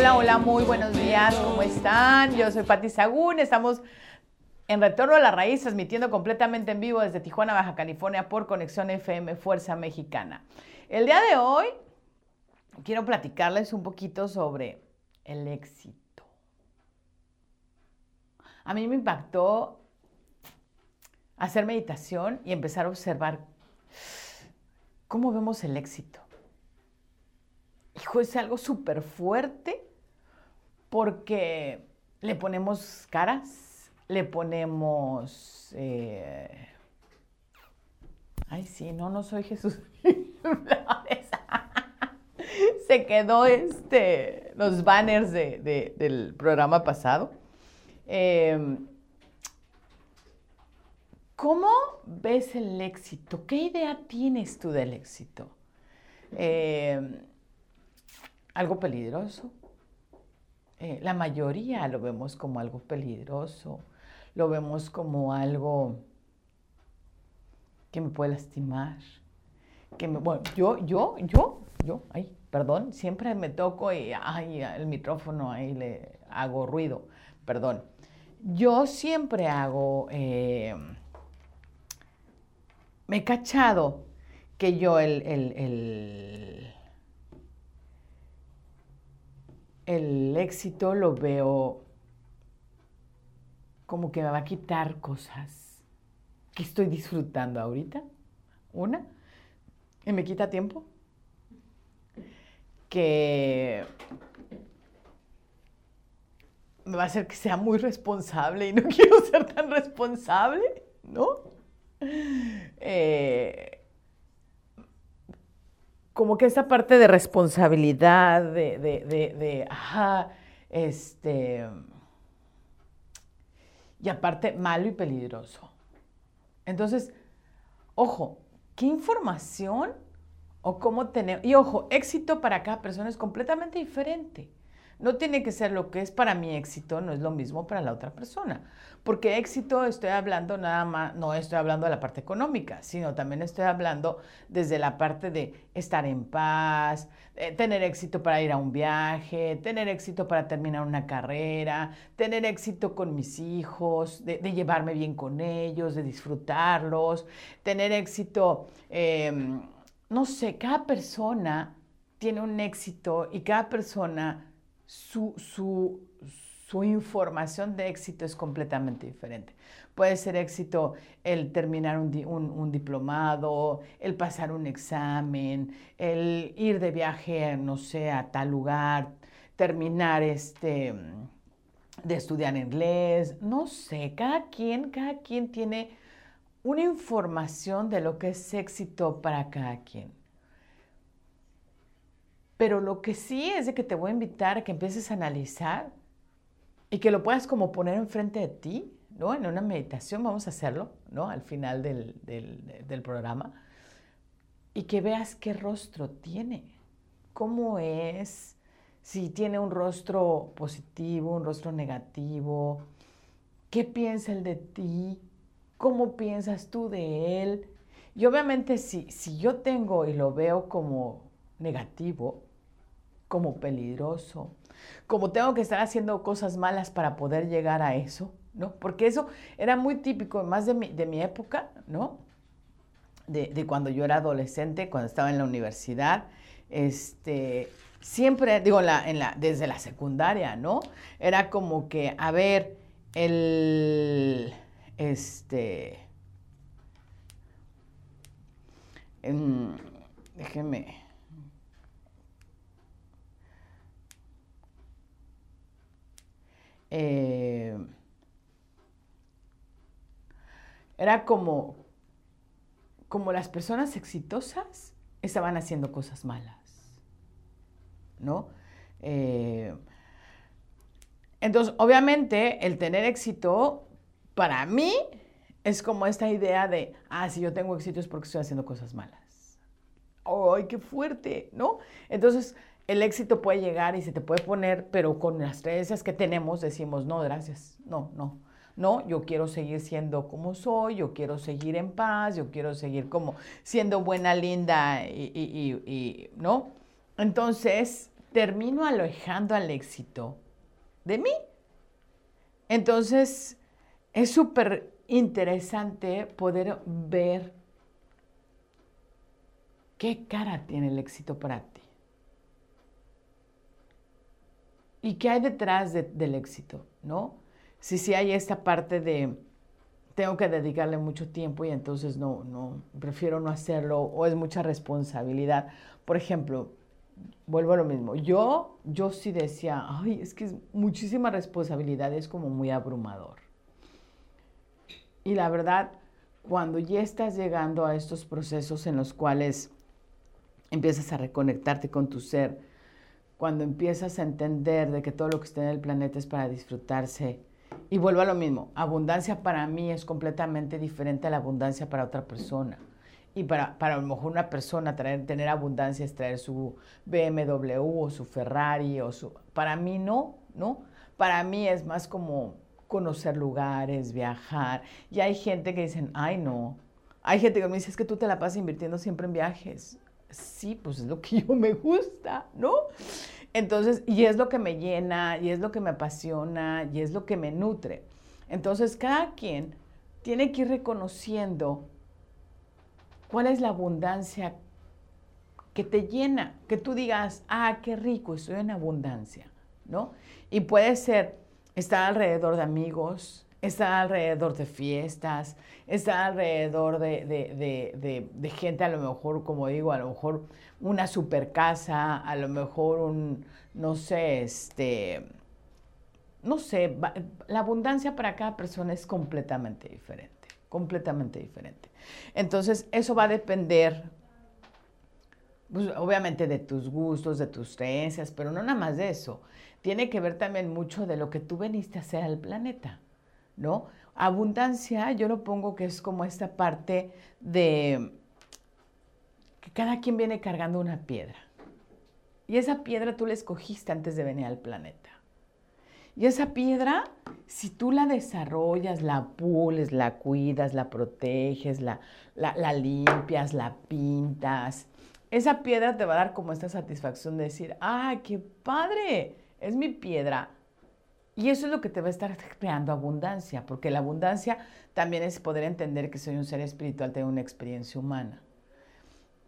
Hola, hola, muy buenos días, ¿cómo están? Yo soy Pati Sagún, estamos en Retorno a la Raíz, transmitiendo completamente en vivo desde Tijuana, Baja California, por Conexión FM Fuerza Mexicana. El día de hoy quiero platicarles un poquito sobre el éxito. A mí me impactó hacer meditación y empezar a observar cómo vemos el éxito. Hijo, es algo súper fuerte porque le ponemos caras, le ponemos... eh, Ay, sí, no, no soy Jesús. Se quedó este, los banners de- de- del programa pasado. Eh, ¿Cómo ves el éxito? ¿Qué idea tienes tú del éxito? Eh, ¿Algo peligroso? Eh, la mayoría lo vemos como algo peligroso, lo vemos como algo que me puede lastimar, que me, bueno, yo, yo, yo, yo, ay, perdón, siempre me toco y, ay, el micrófono ahí le hago ruido, perdón. Yo siempre hago, eh, me he cachado que yo el, el, el, el éxito lo veo como que me va a quitar cosas que estoy disfrutando ahorita. Una, que me quita tiempo. Que me va a hacer que sea muy responsable y no quiero ser tan responsable, ¿no? Eh, como que esa parte de responsabilidad, de, de, de, de, ajá, este, y aparte malo y peligroso. Entonces, ojo, ¿qué información o cómo tener, y ojo, éxito para cada persona es completamente diferente. No tiene que ser lo que es para mí éxito, no es lo mismo para la otra persona. Porque éxito estoy hablando nada más, no estoy hablando de la parte económica, sino también estoy hablando desde la parte de estar en paz, eh, tener éxito para ir a un viaje, tener éxito para terminar una carrera, tener éxito con mis hijos, de, llevarme bien con ellos, de disfrutarlos, tener éxito, eh, no sé, cada persona tiene un éxito y cada persona su, su, su, información de éxito es completamente diferente. Puede ser éxito el terminar un, un, diplomado, el pasar un examen, el ir de viaje, no sé, a tal lugar, terminar este, de estudiar inglés, no sé, cada quien, cada quien tiene una información de lo que es éxito para cada quien. Pero lo que sí es de que te voy a invitar a que empieces a analizar y que lo puedas como poner enfrente de ti, ¿no? En una meditación, vamos a hacerlo, ¿no? Al final del, del, programa. Y que veas qué rostro tiene, cómo es, si tiene un rostro positivo, un rostro negativo, qué piensa él de ti, cómo piensas tú de él. Y obviamente si, si yo tengo y lo veo como negativo, como peligroso, como tengo que estar haciendo cosas malas para poder llegar a eso, ¿no? Porque eso era muy típico, más de mi, de mi época, ¿no? De, cuando yo era adolescente, cuando estaba en la universidad, este, siempre, digo, la, en la, desde la secundaria, ¿no? Era como que, a ver, el, este, en, déjeme, eh, era como, como las personas exitosas estaban haciendo cosas malas, ¿no? Eh, entonces, obviamente, el tener éxito, para mí, es como esta idea de, ah, si yo tengo éxito es porque estoy haciendo cosas malas. ¡Ay, qué fuerte! ¿No? Entonces, el éxito puede llegar y se te puede poner, pero con las creencias que tenemos decimos, no, gracias, no, no. No, yo quiero seguir siendo como soy, yo quiero seguir en paz, yo quiero seguir como siendo buena, linda y, y, ¿no? Entonces, termino alejando al éxito de mí. Entonces, es súper interesante poder ver qué cara tiene el éxito para ti. ¿Y qué hay detrás del éxito? ¿No? Si sí hay esta parte de tengo que dedicarle mucho tiempo y entonces no, no, prefiero no hacerlo o es mucha responsabilidad. Por ejemplo, vuelvo a lo mismo. Yo, yo sí decía, ay, es que es muchísima responsabilidad, es como muy abrumador. Y la verdad, cuando ya estás llegando a estos procesos en los cuales empiezas a reconectarte con tu ser, cuando empiezas a entender de que todo lo que está en el planeta es para disfrutarse, y vuelvo a lo mismo, abundancia para mí es completamente diferente a la abundancia para otra persona. Y para, para a lo mejor una persona traer, tener abundancia es traer su BMW o su Ferrari o su... Para mí no, ¿no? Para mí es más como conocer lugares, viajar. Y hay gente que dicen, ay no. Hay gente que me dice, es que tú te la pasas invirtiendo siempre en viajes. Sí, pues es lo que yo me gusta, ¿no? Entonces, y es lo que me llena, y es lo que me apasiona, y es lo que me nutre. Entonces, cada quien tiene que ir reconociendo ¿Cuál es la abundancia que te llena? Que tú digas, ah, qué rico, estoy en abundancia, ¿no? Y puede ser estar alrededor de amigos, estar alrededor de fiestas, estar alrededor de, gente, a lo mejor, como digo, a lo mejor una super casa, a lo mejor un, no sé, este, no sé, la abundancia para cada persona es completamente diferente, completamente diferente. Entonces, eso va a depender, pues, obviamente, de tus gustos, de tus creencias, pero no nada más de eso. Tiene que ver también mucho de lo que tú veniste a hacer al planeta, ¿no? Abundancia, yo lo pongo que es como esta parte de que cada quien viene cargando una piedra. Y esa piedra tú la escogiste antes de venir al planeta. Y esa piedra, si tú la desarrollas, la pules, la cuidas, la proteges, la, la, limpias, la pintas, esa piedra te va a dar como esta satisfacción de decir, ¡ay, qué padre! Es mi piedra. Y eso es lo que te va a estar creando abundancia, porque la abundancia también es poder entender que soy un ser espiritual, tengo una experiencia humana,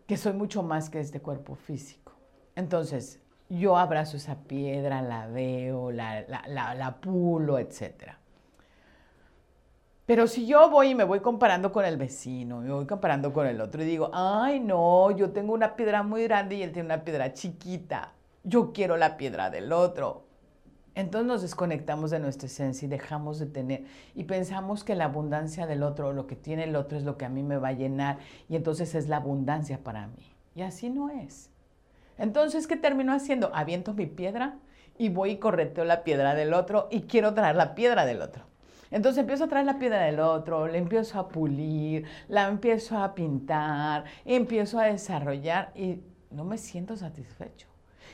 que soy mucho más que este cuerpo físico. Entonces, yo abrazo esa piedra, la veo, la, la, pulo, etc. Pero si yo voy y me voy comparando con el vecino, me voy comparando con el otro y digo, ay no, yo tengo una piedra muy grande y él tiene una piedra chiquita, yo quiero la piedra del otro. Entonces nos desconectamos de nuestra esencia y dejamos de tener y pensamos que la abundancia del otro, lo que tiene el otro es lo que a mí me va a llenar y entonces es la abundancia para mí. Y así no es. Entonces, ¿qué termino haciendo? Aviento mi piedra y voy y correteo la piedra del otro y quiero traer la piedra del otro. Entonces empiezo a traer la piedra del otro, la empiezo a pulir, la empiezo a pintar, empiezo a desarrollar y no me siento satisfecho.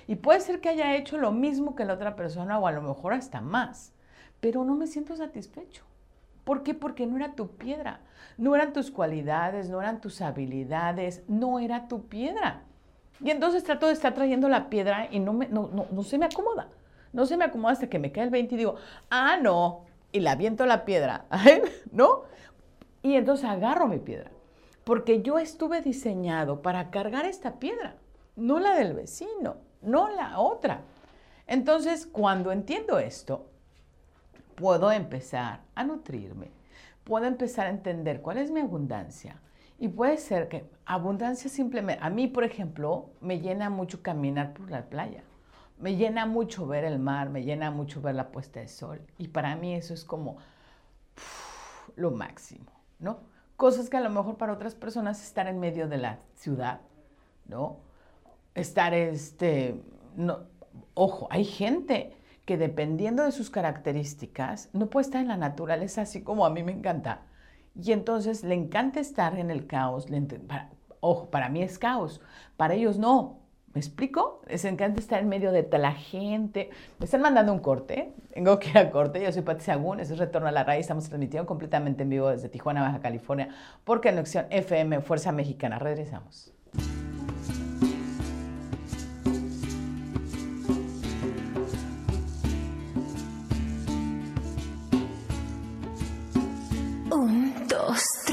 Y puede ser que haya hecho lo mismo que la otra persona o a lo mejor hasta más, pero no me siento satisfecho. ¿Por qué? Porque no era tu piedra, no eran tus cualidades, no eran tus habilidades, no era tu piedra. Y entonces trato de estar trayendo la piedra y no, me, no, no, no se me acomoda. No se me acomoda hasta que me cae el 20 y digo, ah, no, y la aviento la piedra, ¿no? Y entonces agarro mi piedra, porque yo estuve diseñado para cargar esta piedra, no la del vecino, no la otra. Entonces, cuando entiendo esto, puedo empezar a nutrirme, puedo empezar a entender cuál es mi abundancia. Y puede ser que abundancia simplemente, a mí, por ejemplo, me llena mucho caminar por la playa me llena mucho ver el mar, me llena mucho ver la puesta de sol. Y para mí eso es como lo máximo, ¿no? Cosas que a lo mejor para otras personas estar en medio de la ciudad, ¿no? Estar, este, no, ojo, hay gente que dependiendo de sus características no puede estar en la naturaleza así como a mí me encanta. Y entonces le encanta estar en el caos. ojo, para mí es caos, para ellos no. ¿Me explico? Les encanta estar en medio de la gente. Me están mandando un corte. Tengo que ir a corte. Yo soy Pati Sagún. Eso es Retorno a la Raíz. Estamos transmitiendo completamente en vivo desde Tijuana, Baja California, por Conexión FM Fuerza Mexicana. Regresamos.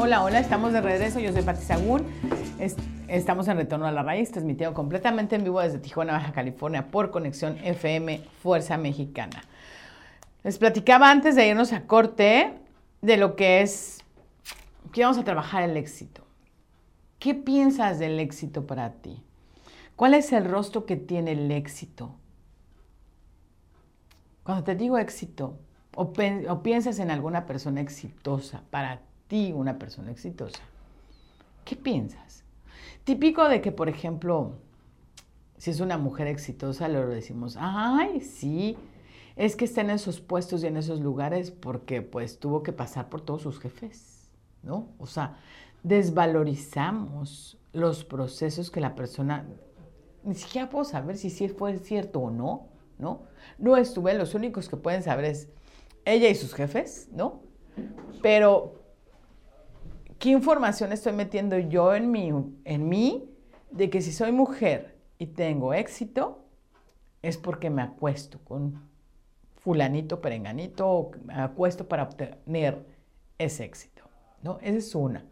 Hola, hola, estamos de regreso. Yo soy Pati Sagún. estamos en Retorno a la Raíz, transmitido completamente en vivo desde Tijuana, Baja California, por Conexión FM Fuerza Mexicana. Les platicaba antes de irnos a corte de lo que es que vamos a trabajar el éxito. ¿Qué piensas del éxito para ti? ¿Cuál es el rostro que tiene el éxito? Cuando te digo éxito, o, o piensas en alguna persona exitosa para ti, una persona exitosa. ¿Qué piensas? Típico de que, por ejemplo, si es una mujer exitosa, le decimos, ay, sí, es que está en esos puestos y en esos lugares porque pues tuvo que pasar por todos sus jefes, ¿no? O sea, desvalorizamos los procesos que la persona, ni siquiera puedo saber si sí fue cierto o no, ¿no? No estuve, los únicos que pueden saber es ella y sus jefes, ¿no? Pero, ¿qué información estoy metiendo yo en mí, de que si soy mujer y tengo éxito, es porque me acuesto con fulanito, perenganito, o me acuesto para obtener ese éxito, ¿no? Esa es una.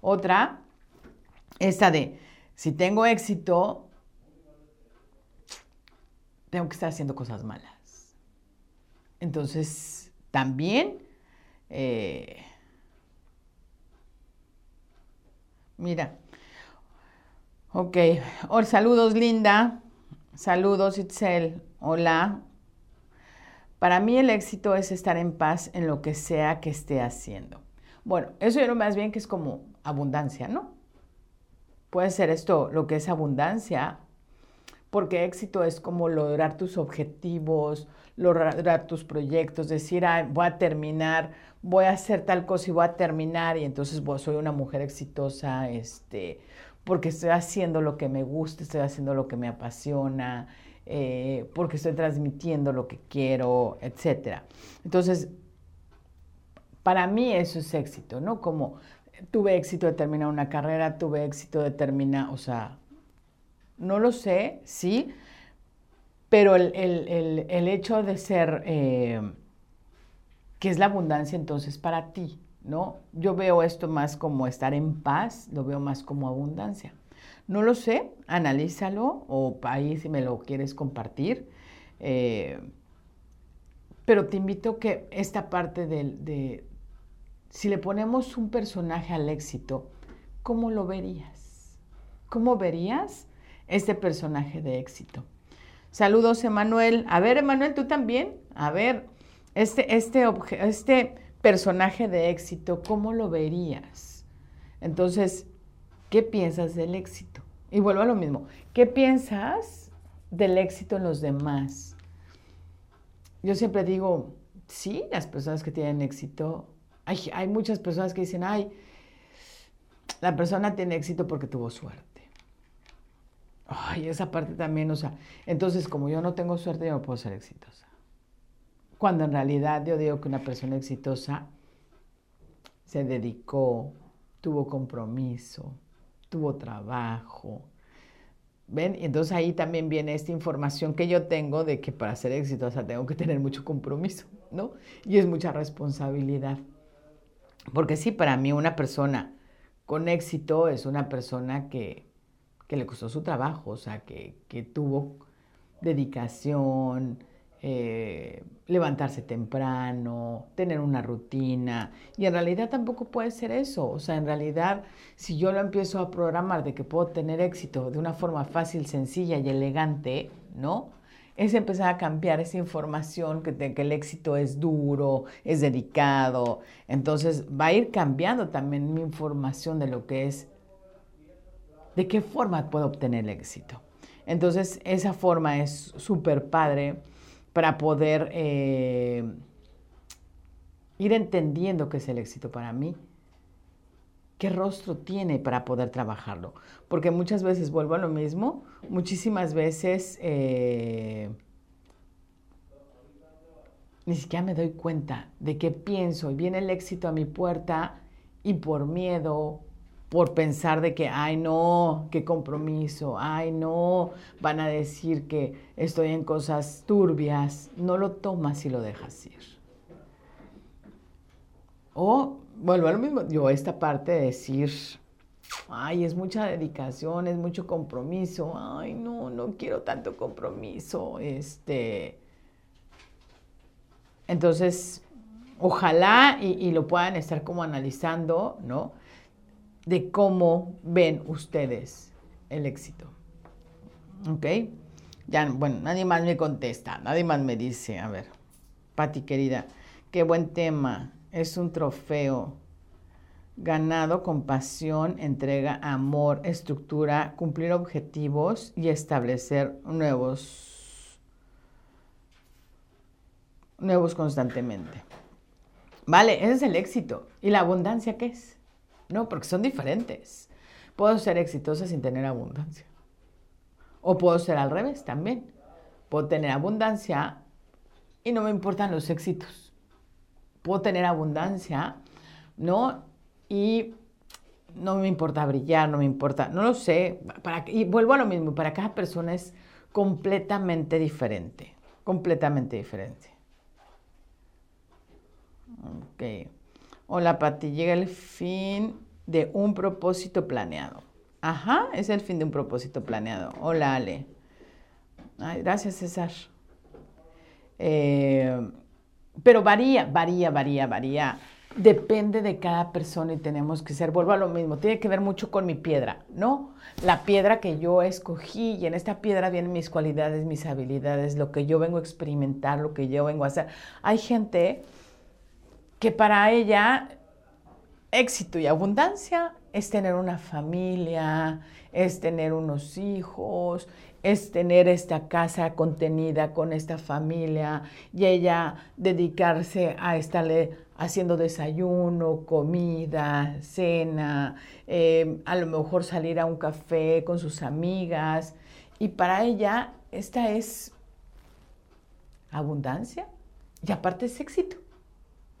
Otra, esta de, si tengo éxito, tengo que estar haciendo cosas malas. Entonces, también... Eh, Mira. Ok. Saludos, Linda. Saludos, Itzel. Hola. Para mí el éxito es estar en paz en lo que sea que esté haciendo. Bueno, eso yo lo más bien que es como abundancia, ¿no? Puede ser esto lo que es abundancia, porque éxito es como lograr tus objetivos, lograr tus proyectos, decir, voy a terminar, voy a hacer tal cosa y voy a terminar y entonces soy una mujer exitosa, este, porque estoy haciendo lo que me gusta, estoy haciendo lo que me apasiona, eh, porque estoy transmitiendo lo que quiero, etc. Entonces, para mí eso es éxito, ¿no? Como tuve éxito de terminar una carrera, tuve éxito de terminar, o sea, no lo sé, sí, pero el, hecho de ser, eh, que es la abundancia entonces para ti, ¿no? Yo veo esto más como estar en paz, lo veo más como abundancia. No lo sé, analízalo o ahí si me lo quieres compartir. Eh, pero te invito que esta parte de, de, si le ponemos un personaje al éxito, ¿cómo lo verías? ¿Cómo verías este personaje de éxito? Saludos, Emanuel. A ver, Emanuel, tú también. A ver, este, este, este personaje de éxito, ¿cómo lo verías? Entonces, ¿qué piensas del éxito? Y vuelvo a lo mismo, ¿qué piensas del éxito en los demás? Yo siempre digo, sí, las personas que tienen éxito, hay, hay muchas personas que dicen, ay, la persona tiene éxito porque tuvo suerte. Ay, esa parte también, o sea, entonces como yo no tengo suerte, yo no puedo ser exitosa. Cuando en realidad yo digo que una persona exitosa se dedicó, tuvo compromiso, tuvo trabajo. ¿Ven? Entonces ahí también viene esta información que yo tengo de que para ser exitosa tengo que tener mucho compromiso, ¿no? Y es mucha responsabilidad. Porque sí, para mí una persona con éxito es una persona que, que le costó su trabajo, o sea, que, que tuvo dedicación, eh, levantarse temprano, tener una rutina. Y en realidad tampoco puede ser eso. O sea, en realidad, si yo lo empiezo a programar de que puedo tener éxito de una forma fácil, sencilla y elegante, ¿no? Es empezar a cambiar esa información que, que el éxito es duro, es dedicado. Entonces va a ir cambiando también mi información de lo que es, de qué forma puedo obtener el éxito. Entonces esa forma es súper padre para poder eh, ir entendiendo qué es el éxito para mí, qué rostro tiene para poder trabajarlo. Porque muchas veces vuelvo a lo mismo, muchísimas veces eh, ni siquiera me doy cuenta de qué pienso y viene el éxito a mi puerta y por miedo, por pensar de que, ay no, qué compromiso, ay no, van a decir que estoy en cosas turbias, no lo tomas y lo dejas ir. O vuelvo a lo mismo, yo esta parte de decir, ay, es mucha dedicación, es mucho compromiso, ay no, no quiero tanto compromiso, este... Entonces, ojalá y, y lo puedan estar como analizando, ¿no? De cómo ven ustedes el éxito. ¿Ok? Ya, bueno, nadie más me contesta, nadie más me dice, a ver, Pati querida, qué buen tema, es un trofeo ganado con pasión, entrega, amor, estructura, cumplir objetivos y establecer nuevos, nuevos constantemente. Vale, ese es el éxito. ¿Y la abundancia qué es? No, porque son diferentes. Puedo ser exitosa sin tener abundancia. O puedo ser al revés también. Puedo tener abundancia y no me importan los éxitos. Puedo tener abundancia, ¿no? Y no me importa brillar, no me importa, no lo sé. Para, y vuelvo a lo mismo, para cada persona es completamente diferente. Completamente diferente. Ok. Hola Pati, llega el fin de un propósito planeado. Ajá, es el fin de un propósito planeado. Hola Ale. Ay, gracias César. Eh, pero varía, varía, varía, varía. Depende de cada persona y tenemos que ser, vuelvo a lo mismo, tiene que ver mucho con mi piedra, ¿no? La piedra que yo escogí y en esta piedra vienen mis cualidades, mis habilidades, lo que yo vengo a experimentar, lo que yo vengo a hacer. Hay gente que para ella éxito y abundancia es tener una familia, es tener unos hijos, es tener esta casa contenida con esta familia y ella dedicarse a estarle haciendo desayuno, comida, cena, eh, a lo mejor salir a un café con sus amigas. Y para ella esta es abundancia y aparte es éxito.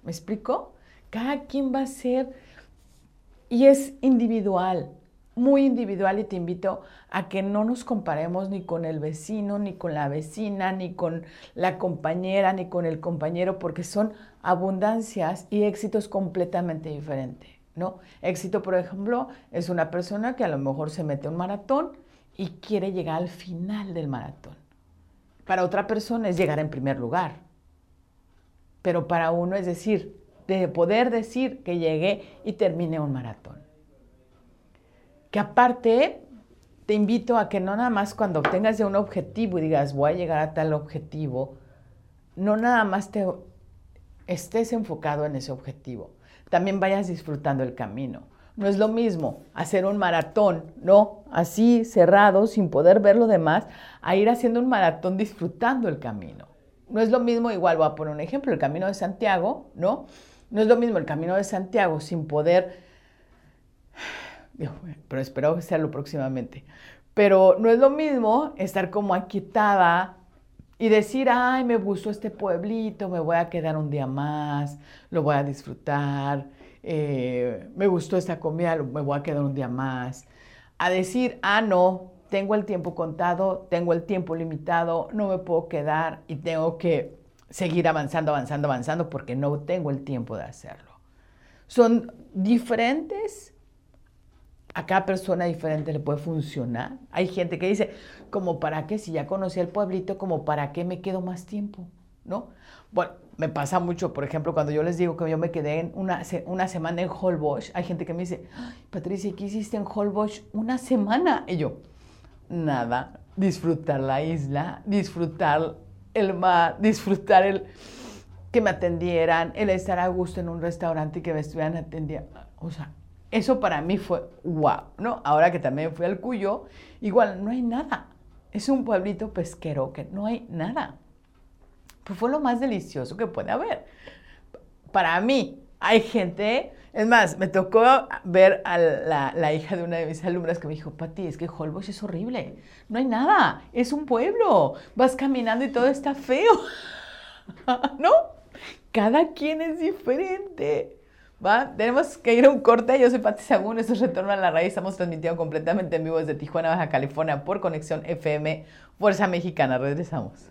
¿Me explico? Cada quien va a ser y es individual, muy individual y te invito a que no nos comparemos ni con el vecino, ni con la vecina, ni con la compañera, ni con el compañero, porque son abundancias y éxitos completamente diferentes, ¿no? Éxito, por ejemplo, es una persona que a lo mejor se mete a un maratón y quiere llegar al final del maratón. Para otra persona es llegar en primer lugar pero para uno es decir, de poder decir que llegué y terminé un maratón. Que aparte te invito a que no nada más cuando tengas ya un objetivo y digas voy a llegar a tal objetivo, no nada más te estés enfocado en ese objetivo. También vayas disfrutando el camino. No es lo mismo hacer un maratón, ¿no? Así cerrado, sin poder ver lo demás, a ir haciendo un maratón disfrutando el camino. No es lo mismo, igual voy a poner un ejemplo, el camino de Santiago, ¿no? No es lo mismo el camino de Santiago sin poder, pero espero hacerlo próximamente, pero no es lo mismo estar como aquietada y decir, ay, me gustó este pueblito, me voy a quedar un día más, lo voy a disfrutar, eh, me gustó esta comida, me voy a quedar un día más. A decir, ah, no, tengo el tiempo contado, tengo el tiempo limitado, no me puedo quedar y tengo que seguir avanzando, avanzando, avanzando porque no tengo el tiempo de hacerlo. Son diferentes, a cada persona diferente le puede funcionar. Hay gente que dice, como para qué, si ya conocí el pueblito, como para qué me quedo más tiempo, ¿no? Bueno, me pasa mucho, por ejemplo, cuando yo les digo que yo me quedé en una, una semana en Holbox, hay gente que me dice, Patricia, ¿qué hiciste en Holbox una semana? Y yo, nada, disfrutar la isla, disfrutar el mar, disfrutar el que me atendieran, el estar a gusto en un restaurante y que me estuvieran atendiendo. O sea, eso para mí fue wow, ¿no? Ahora que también fui al Cuyo, igual no hay nada. Es un pueblito pesquero que no hay nada. Pues fue lo más delicioso que puede haber. Para mí, hay gente, es más, me tocó ver a la, hija de una de mis alumnas que me dijo, Pati, es que Holbox es horrible, no hay nada, es un pueblo, vas caminando y todo está feo, ¿no? Cada quien es diferente. ¿Va? Tenemos que ir a un corte. Yo soy Pati Sagún, esto es Retorno a la Raíz. Estamos transmitiendo completamente en vivo desde Tijuana, Baja California, por Conexión FM Fuerza Mexicana. Regresamos.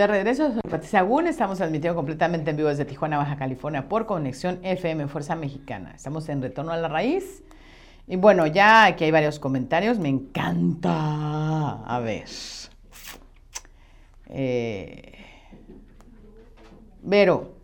De regreso, soy Patricia Agún, estamos transmitiendo completamente en vivo desde Tijuana, Baja California por Conexión FM Fuerza Mexicana. Estamos en Retorno a la Raíz. Y bueno, ya aquí hay varios comentarios, me encanta. A ver. Eh, Vero,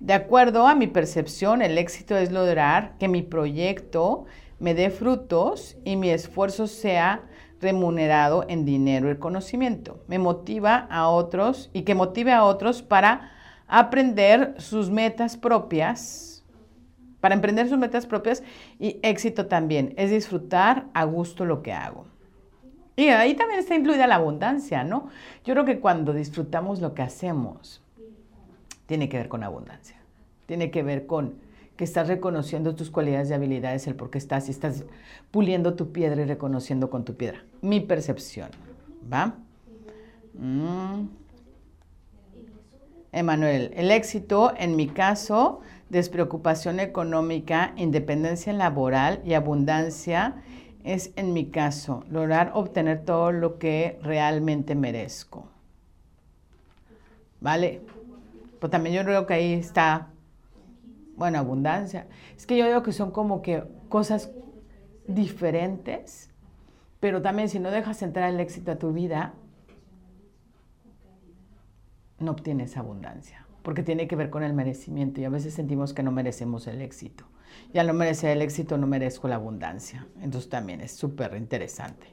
de acuerdo a mi percepción, el éxito es lograr que mi proyecto me dé frutos y mi esfuerzo sea remunerado en dinero y conocimiento. Me motiva a otros y que motive a otros para aprender sus metas propias, para emprender sus metas propias y éxito también, es disfrutar a gusto lo que hago. Y ahí también está incluida la abundancia, ¿no? Yo creo que cuando disfrutamos lo que hacemos, tiene que ver con abundancia, tiene que ver con que estás reconociendo tus cualidades y habilidades, el por qué estás, y estás puliendo tu piedra y reconociendo con tu piedra. Mi percepción, ¿va? Mm. Emanuel, el éxito, en mi caso, despreocupación económica, independencia laboral y abundancia es, en mi caso, lograr obtener todo lo que realmente merezco. ¿Vale? Pues también yo creo que ahí está bueno, abundancia. Es que yo digo que son como que cosas diferentes, pero también si no dejas entrar el éxito a tu vida, no obtienes abundancia, porque tiene que ver con el merecimiento y a veces sentimos que no merecemos el éxito. Y al no merecer el éxito no merezco la abundancia. Entonces también es súper interesante.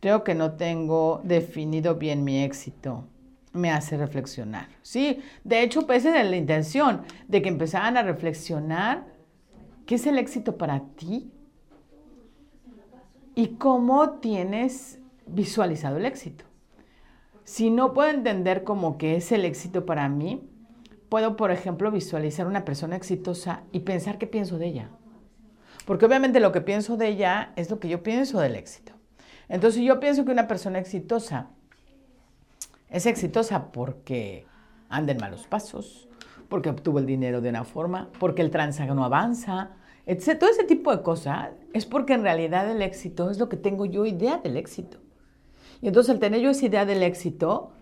Creo que no tengo definido bien mi éxito me hace reflexionar. Sí, de hecho, pues esa la intención de que empezaran a reflexionar qué es el éxito para ti y cómo tienes visualizado el éxito. Si no puedo entender cómo que es el éxito para mí, puedo, por ejemplo, visualizar una persona exitosa y pensar qué pienso de ella. Porque obviamente lo que pienso de ella es lo que yo pienso del éxito. Entonces, yo pienso que una persona exitosa es exitosa porque anda en malos pasos, porque obtuvo el dinero de una forma, porque el transago no avanza, etc. Todo ese tipo de cosas es porque en realidad el éxito es lo que tengo yo idea del éxito. Y entonces al tener yo esa idea del éxito,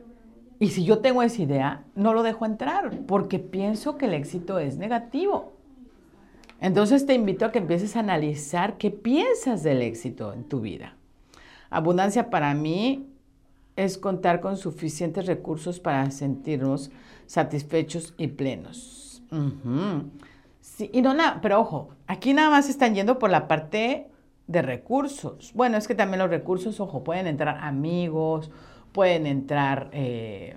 y si yo tengo esa idea, no lo dejo entrar, porque pienso que el éxito es negativo. Entonces te invito a que empieces a analizar qué piensas del éxito en tu vida. Abundancia para mí es contar con suficientes recursos para sentirnos satisfechos y plenos. sí, y no nada, pero ojo, aquí nada más están yendo por la parte de recursos. Bueno, es que también los recursos, ojo, pueden entrar amigos, pueden entrar... Eh,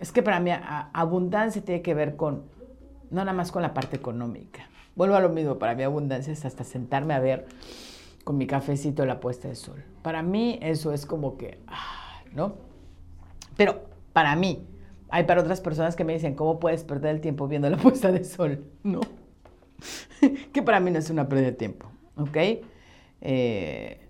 es que para mí abundancia tiene que ver con, no nada más con la parte económica. Vuelvo a lo mismo, para mí abundancia es hasta sentarme a ver con mi cafecito la puesta de sol. Para mí eso es como que, ah, ¿no? Pero para mí, hay para otras personas que me dicen, ¿cómo puedes perder el tiempo viendo la puesta de sol? No. que para mí no es una pérdida de tiempo, ¿ok? Eh,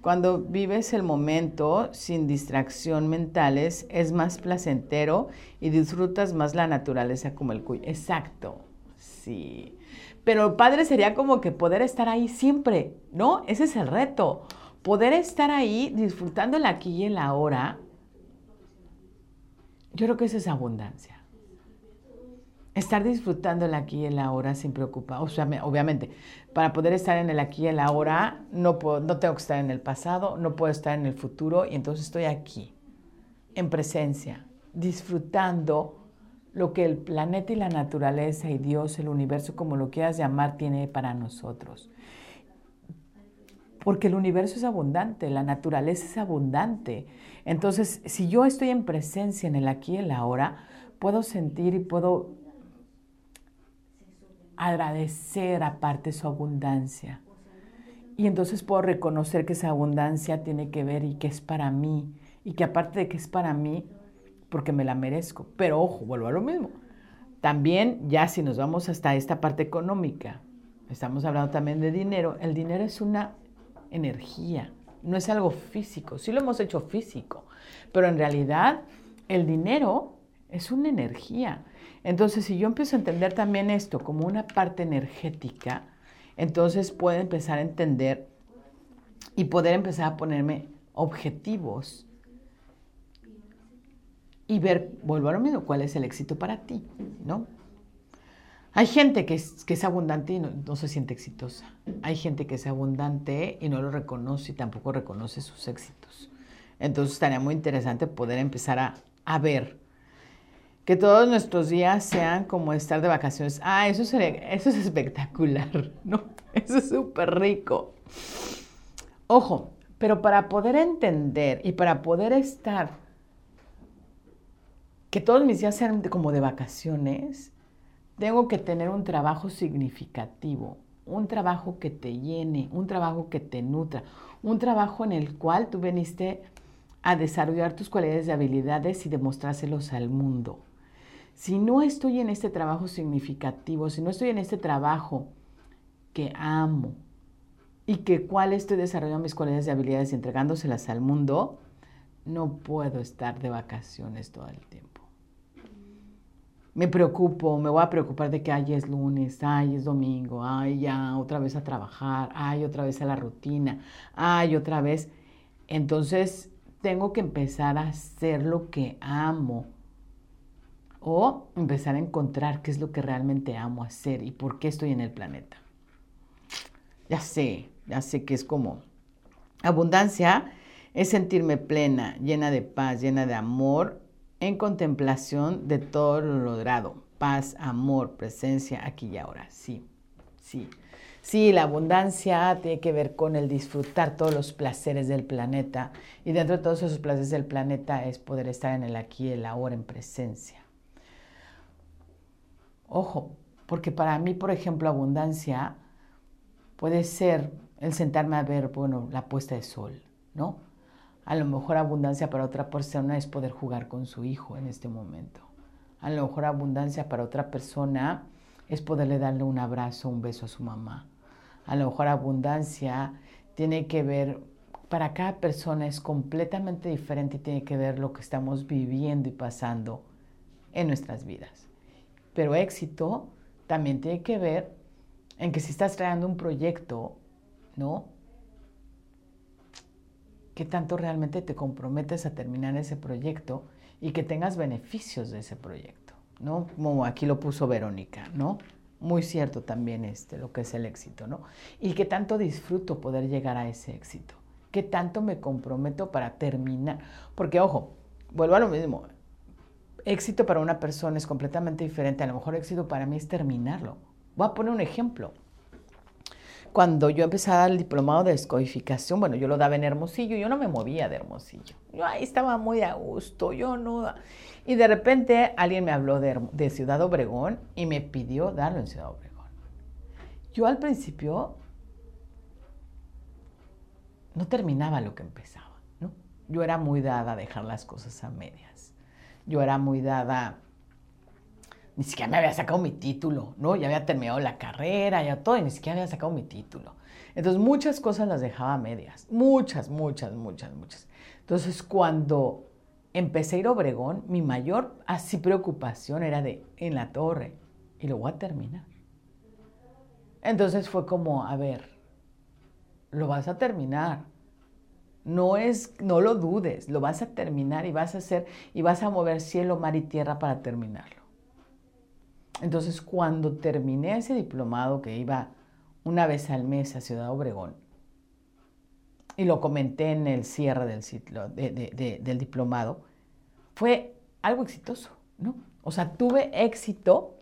cuando vives el momento sin distracción mentales, es más placentero y disfrutas más la naturaleza como el cuy. Exacto, sí. Pero padre sería como que poder estar ahí siempre, ¿no? Ese es el reto. Poder estar ahí disfrutando el aquí y el ahora. Yo creo que eso es abundancia estar disfrutando el aquí y el ahora sin preocupar. O sea, obviamente, para poder estar en el aquí y el ahora, no, puedo, no tengo que estar en el pasado, no puedo estar en el futuro, y entonces estoy aquí, en presencia, disfrutando lo que el planeta y la naturaleza y Dios, el universo, como lo quieras llamar, tiene para nosotros. Porque el universo es abundante, la naturaleza es abundante. Entonces, si yo estoy en presencia en el aquí y el ahora, puedo sentir y puedo agradecer aparte su abundancia. Y entonces puedo reconocer que esa abundancia tiene que ver y que es para mí. Y que aparte de que es para mí, porque me la merezco. Pero ojo, vuelvo a lo mismo. También, ya si nos vamos hasta esta parte económica, estamos hablando también de dinero. El dinero es una energía, no es algo físico. Sí lo hemos hecho físico, pero en realidad el dinero es una energía. Entonces, si yo empiezo a entender también esto como una parte energética, entonces puedo empezar a entender y poder empezar a ponerme objetivos y ver, vuelvo a lo mismo, cuál es el éxito para ti, ¿no? Hay gente que es, abundante y no, se siente exitosa. Hay gente que es abundante y no lo reconoce y tampoco reconoce sus éxitos. Entonces estaría muy interesante poder empezar a, ver que todos nuestros días sean como estar de vacaciones. Ah, eso es espectacular, ¿no? Eso es súper rico. Ojo, pero para poder entender y para poder estar, que todos mis días sean como de vacaciones, tengo que tener un trabajo significativo, un trabajo que te llene, un trabajo que te nutra, un trabajo en el cual tú viniste a desarrollar tus cualidades y habilidades y demostrárselos al mundo si no estoy en este trabajo significativo, si no estoy en este trabajo que amo y que cuál estoy desarrollando mis cualidades y habilidades y entregándoselas al mundo, no puedo estar de vacaciones todo el tiempo. Me preocupo, me voy a preocupar de que ay es lunes, ay es domingo, ay ya otra vez a trabajar, ay otra vez a la rutina, ay otra vez. Entonces tengo que empezar a hacer lo que amo o empezar a encontrar qué es lo que realmente amo hacer y por qué estoy en el planeta. Ya sé, ya sé que es como abundancia es sentirme plena, llena de paz, llena de amor, en contemplación de todo lo logrado. Paz, amor, presencia aquí y ahora. Sí, sí. Sí, la abundancia tiene que ver con el disfrutar todos los placeres del planeta y dentro de todos esos placeres del planeta es poder estar en el aquí el ahora en presencia. Ojo, porque para mí, por ejemplo, abundancia puede ser el sentarme a ver, bueno, la puesta de sol, ¿no? A lo mejor abundancia para otra persona es poder jugar con su hijo en este momento. A lo mejor abundancia para otra persona es poderle darle un abrazo, un beso a su mamá. A lo mejor abundancia tiene que ver, para cada persona es completamente diferente y tiene que ver lo que estamos viviendo y pasando en nuestras vidas. Pero éxito también tiene que ver en que si estás creando un proyecto, ¿no? ¿Qué tanto realmente te comprometes a terminar ese proyecto y que tengas beneficios de ese proyecto, ¿no? Como aquí lo puso Verónica, ¿no? Muy cierto también este, lo que es el éxito, ¿no? Y qué tanto disfruto poder llegar a ese éxito. ¿Qué tanto me comprometo para terminar? Porque, ojo, vuelvo a lo mismo. Éxito para una persona es completamente diferente. A lo mejor éxito para mí es terminarlo. Voy a poner un ejemplo. Cuando yo empecé a dar el diplomado de descodificación, bueno, yo lo daba en Hermosillo, yo no me movía de Hermosillo. Yo ahí estaba muy a gusto, yo no. Y de repente alguien me habló de, de Ciudad Obregón y me pidió darlo en Ciudad Obregón. Yo al principio no terminaba lo que empezaba, ¿no? Yo era muy dada a dejar las cosas a medias. Yo era muy dada, ni siquiera me había sacado mi título, ¿no? Ya había terminado la carrera, ya todo, y ni siquiera había sacado mi título. Entonces muchas cosas las dejaba a medias, muchas, muchas, muchas, muchas. Entonces cuando empecé a ir a Obregón, mi mayor así preocupación era de en la torre, y lo voy a terminar. Entonces fue como, a ver, lo vas a terminar. No es, no lo dudes, lo vas a terminar y vas a hacer y vas a mover cielo, mar y tierra para terminarlo. Entonces, cuando terminé ese diplomado que iba una vez al mes a Ciudad Obregón, y lo comenté en el cierre del, diplomado, fue algo exitoso, ¿no? O sea, tuve éxito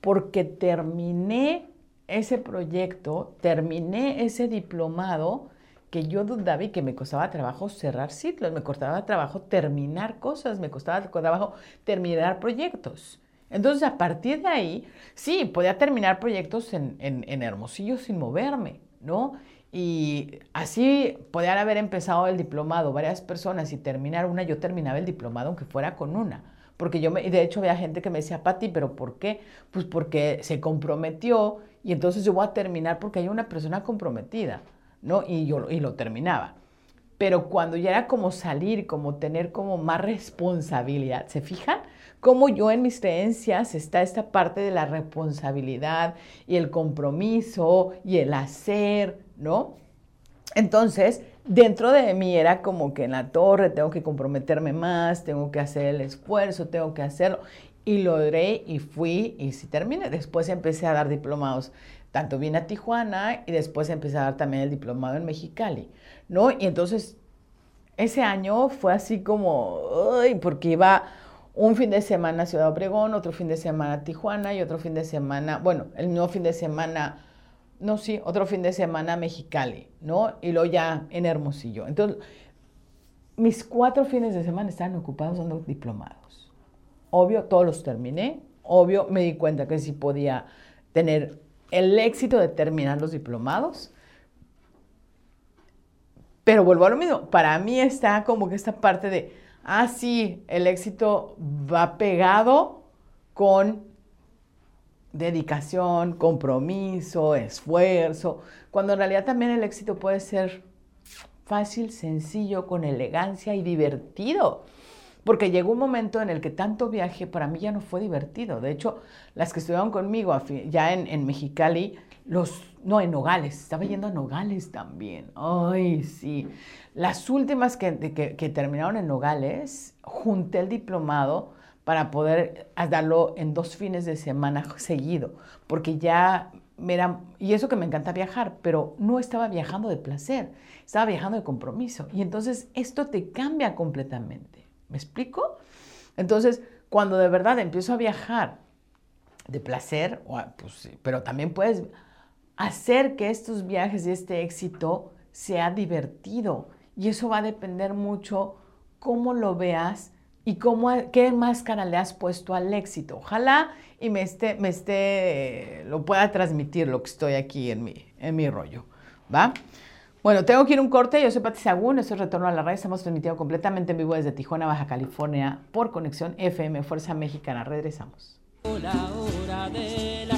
porque terminé ese proyecto, terminé ese diplomado que yo dudaba y que me costaba trabajo cerrar ciclos, me costaba trabajo terminar cosas, me costaba trabajo terminar proyectos. Entonces, a partir de ahí, sí, podía terminar proyectos en, en, Hermosillo sin moverme, ¿no? Y así podían haber empezado el diplomado varias personas y terminar una, yo terminaba el diplomado aunque fuera con una. Porque yo, me, de hecho, había gente que me decía, Pati, ¿pero por qué? Pues porque se comprometió y entonces yo voy a terminar porque hay una persona comprometida, ¿no? Y yo y lo terminaba. Pero cuando ya era como salir, como tener como más responsabilidad, ¿se fijan? Como yo en mis creencias está esta parte de la responsabilidad y el compromiso y el hacer, ¿no? Entonces, dentro de mí era como que en la torre tengo que comprometerme más, tengo que hacer el esfuerzo, tengo que hacerlo. Y logré y fui y sí terminé. Después empecé a dar diplomados, tanto vine a Tijuana y después empecé a dar también el diplomado en Mexicali, ¿no? Y entonces ese año fue así como, uy, porque iba un fin de semana Ciudad Obregón, otro fin de semana Tijuana y otro fin de semana, bueno, el mismo fin de semana, no, sí, otro fin de semana Mexicali, ¿no? Y luego ya en Hermosillo. Entonces, mis cuatro fines de semana estaban ocupados dando diplomados. Obvio, todos los terminé. Obvio, me di cuenta que sí podía tener el éxito de terminar los diplomados. Pero vuelvo a lo mismo. Para mí está como que esta parte de, ah, sí, el éxito va pegado con dedicación, compromiso, esfuerzo, cuando en realidad también el éxito puede ser fácil, sencillo, con elegancia y divertido. Porque llegó un momento en el que tanto viaje para mí ya no fue divertido. De hecho, las que estuvieron conmigo ya en, Mexicali, los, no, en Nogales, estaba yendo a Nogales también. Ay, sí. Las últimas que, que, terminaron en Nogales, junté el diplomado para poder darlo en dos fines de semana seguido, porque ya era, y eso que me encanta viajar, pero no estaba viajando de placer, estaba viajando de compromiso. Y entonces esto te cambia completamente. ¿Me explico? Entonces, cuando de verdad empiezo a viajar de placer, pues pero también puedes hacer que estos viajes y este éxito sea divertido. Y eso va a depender mucho cómo lo veas y cómo, qué máscara le has puesto al éxito. Ojalá y me esté, me esté, lo pueda transmitir lo que estoy aquí en mi, en mi rollo. ¿Va? Bueno, tengo que ir un corte. Yo soy Pati Sagún, esto es Retorno a la Red. Estamos transmitiendo completamente en vivo desde Tijuana, Baja California, por conexión FM Fuerza Mexicana. Regresamos. La de las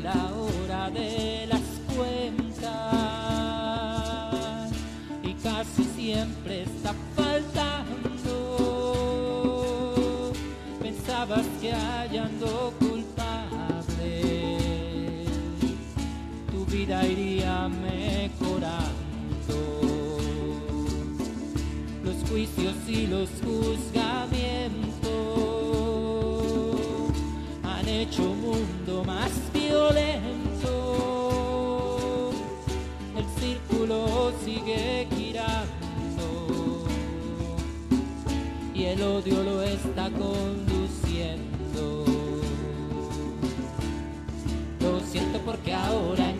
Lleva de las cuentas y casi siempre está faltando. Pensabas que hallando culpable tu vida iría mejorando. Los juicios y los juzgamientos violento. El círculo sigue girando y el odio lo está conduciendo. Lo siento porque ahora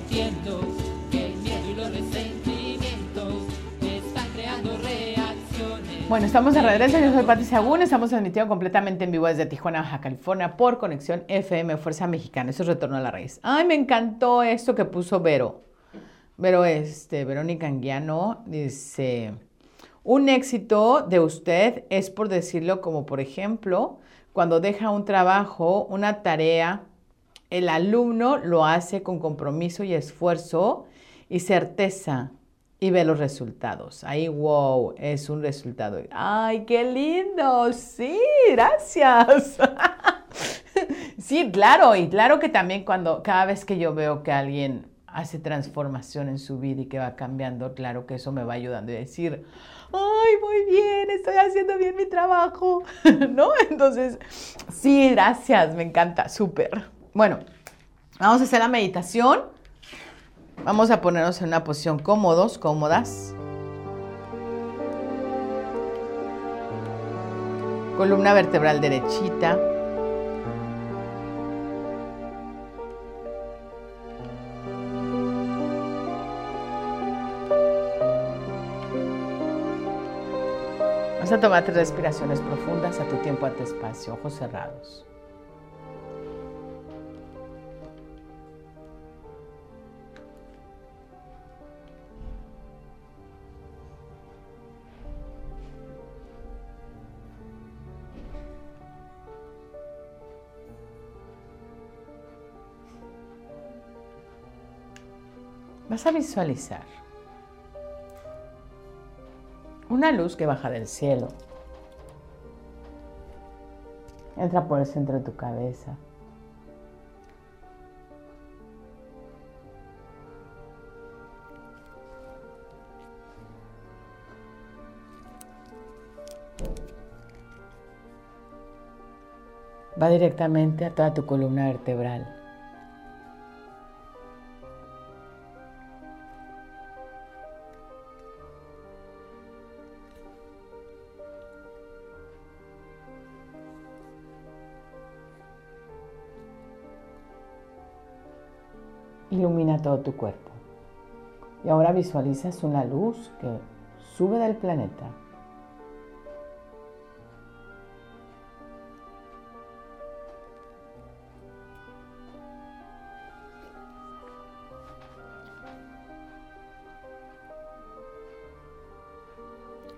Bueno, estamos de regreso. Yo soy Pati Sagún. Estamos transmitiendo completamente en vivo desde Tijuana, Baja California, por conexión FM Fuerza Mexicana. Eso es Retorno a la Raíz. Ay, me encantó esto que puso Vero. Vero, este, Verónica Anguiano dice: Un éxito de usted es por decirlo, como por ejemplo, cuando deja un trabajo, una tarea, el alumno lo hace con compromiso y esfuerzo y certeza y ve los resultados. Ahí, wow, es un resultado. ¡Ay, qué lindo! Sí, gracias. sí, claro, y claro que también cuando cada vez que yo veo que alguien hace transformación en su vida y que va cambiando, claro que eso me va ayudando a decir, ay, muy bien, estoy haciendo bien mi trabajo, ¿no? Entonces, sí, gracias, me encanta, súper. Bueno, vamos a hacer la meditación. Vamos a ponernos en una posición cómodos, cómodas. Columna vertebral derechita. Vas a tomar tres respiraciones profundas a tu tiempo, a tu espacio, ojos cerrados. Vas a visualizar una luz que baja del cielo. Entra por el centro de tu cabeza. Va directamente a toda tu columna vertebral. Todo tu cuerpo. Y ahora visualizas una luz que sube del planeta.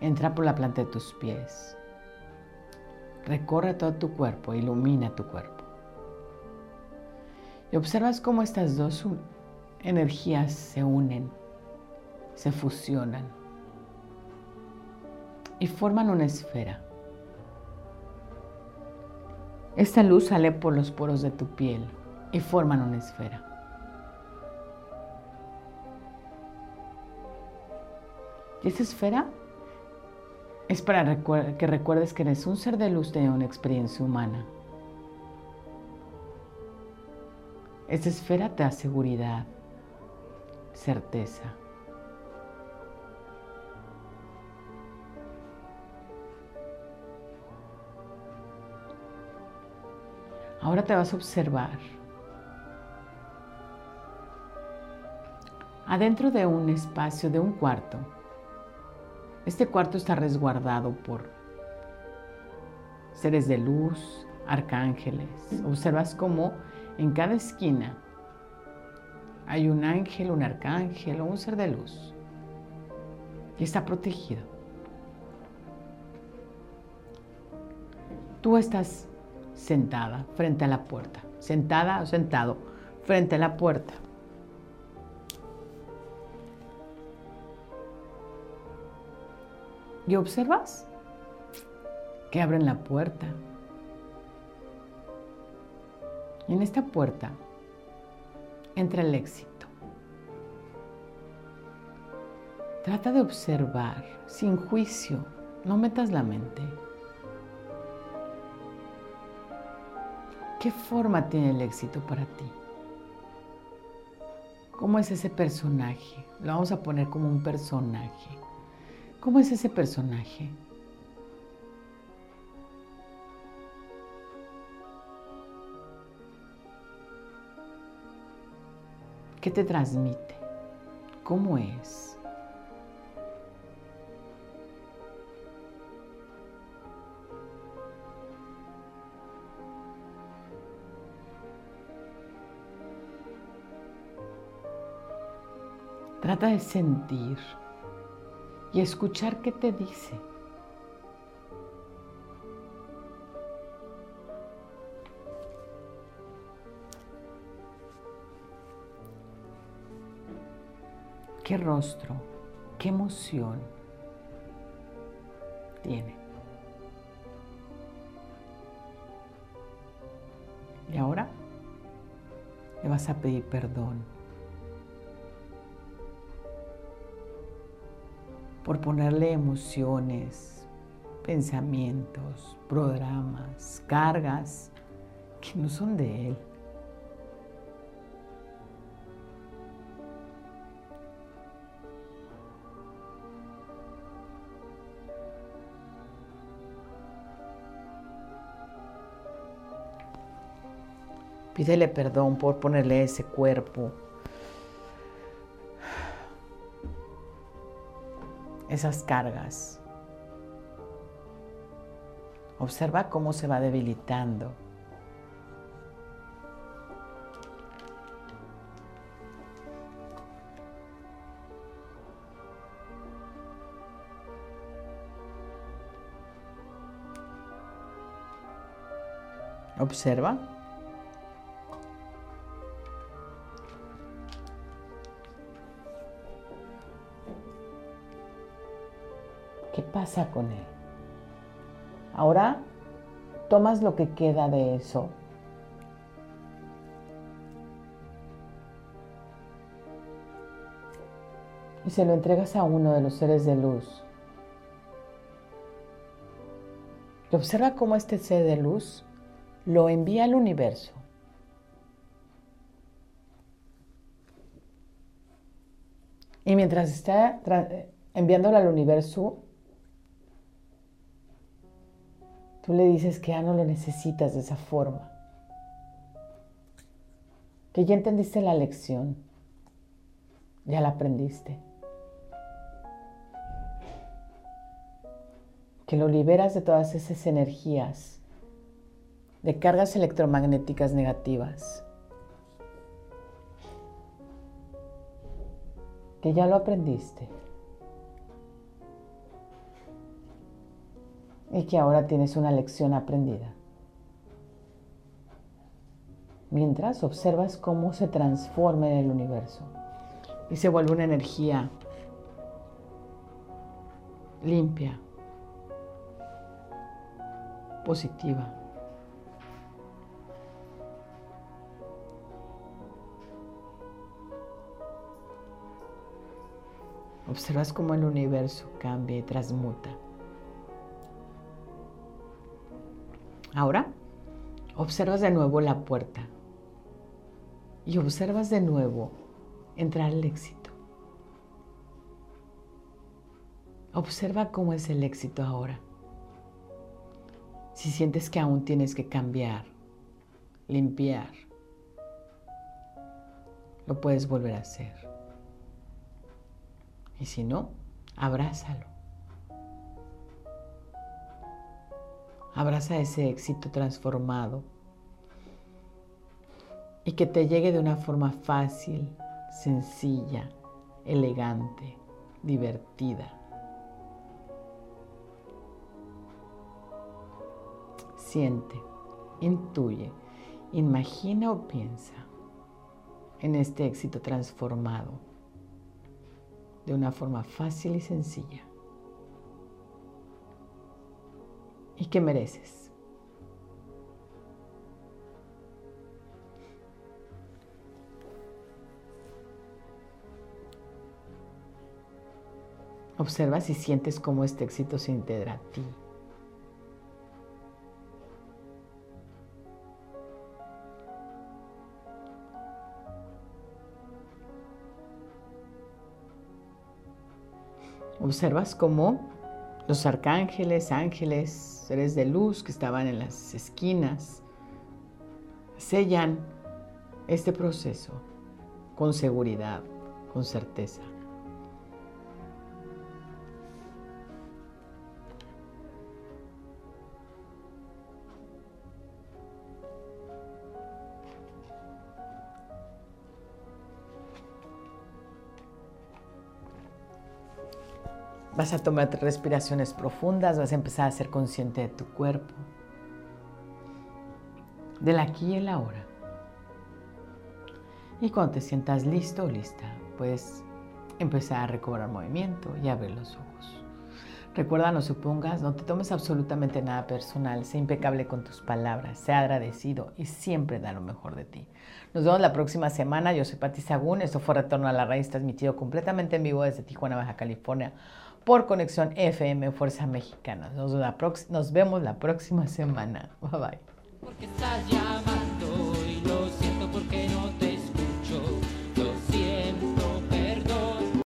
Entra por la planta de tus pies. Recorre todo tu cuerpo, ilumina tu cuerpo. Y observas cómo estas dos energías se unen, se fusionan y forman una esfera. Esta luz sale por los poros de tu piel y forman una esfera. Y esa esfera es para que recuerdes que eres un ser de luz de una experiencia humana. Esta esfera te da seguridad, certeza. Ahora te vas a observar adentro de un espacio, de un cuarto. Este cuarto está resguardado por seres de luz, arcángeles. Observas cómo en cada esquina hay un ángel, un arcángel o un ser de luz y está protegido. Tú estás sentada frente a la puerta, sentada o sentado frente a la puerta. Y observas que abren la puerta. Y en esta puerta entra el éxito. Trata de observar sin juicio, no metas la mente. ¿Qué forma tiene el éxito para ti? ¿Cómo es ese personaje? Lo vamos a poner como un personaje. ¿Cómo es ese personaje? ¿Qué te transmite? ¿Cómo es? Trata de sentir y escuchar qué te dice. ¿Qué rostro, qué emoción tiene? Y ahora le vas a pedir perdón por ponerle emociones, pensamientos, programas, cargas que no son de Él. Pídele perdón por ponerle ese cuerpo, esas cargas. Observa cómo se va debilitando. Observa. Pasa con él? Ahora tomas lo que queda de eso. Y se lo entregas a uno de los seres de luz. Y observa cómo este ser de luz lo envía al universo. Y mientras está enviándolo al universo, Tú le dices que ya no lo necesitas de esa forma. Que ya entendiste la lección. Ya la aprendiste. Que lo liberas de todas esas energías, de cargas electromagnéticas negativas. Que ya lo aprendiste. Y que ahora tienes una lección aprendida. Mientras observas cómo se transforma en el universo y se vuelve una energía limpia, positiva. Observas cómo el universo cambia y transmuta. Ahora, observas de nuevo la puerta y observas de nuevo entrar el éxito. Observa cómo es el éxito ahora. Si sientes que aún tienes que cambiar, limpiar, lo puedes volver a hacer. Y si no, abrázalo. Abraza ese éxito transformado y que te llegue de una forma fácil, sencilla, elegante, divertida. Siente, intuye, imagina o piensa en este éxito transformado de una forma fácil y sencilla. Y que mereces. Observa si sientes cómo este éxito se integra a ti. Observas cómo los arcángeles, ángeles, seres de luz que estaban en las esquinas, sellan este proceso con seguridad, con certeza. Vas a tomar respiraciones profundas, vas a empezar a ser consciente de tu cuerpo, del aquí y el ahora. Y cuando te sientas listo o lista, puedes empezar a recobrar movimiento y abrir los ojos. Recuerda, no supongas, no te tomes absolutamente nada personal, sé impecable con tus palabras, sé agradecido y siempre da lo mejor de ti. Nos vemos la próxima semana. Yo soy Pati Sagún. Esto fue Retorno a la Raíz, transmitido completamente en vivo desde Tijuana, Baja California por Conexión FM Fuerza Mexicana. Nos, vemos la próxima semana. Bye bye.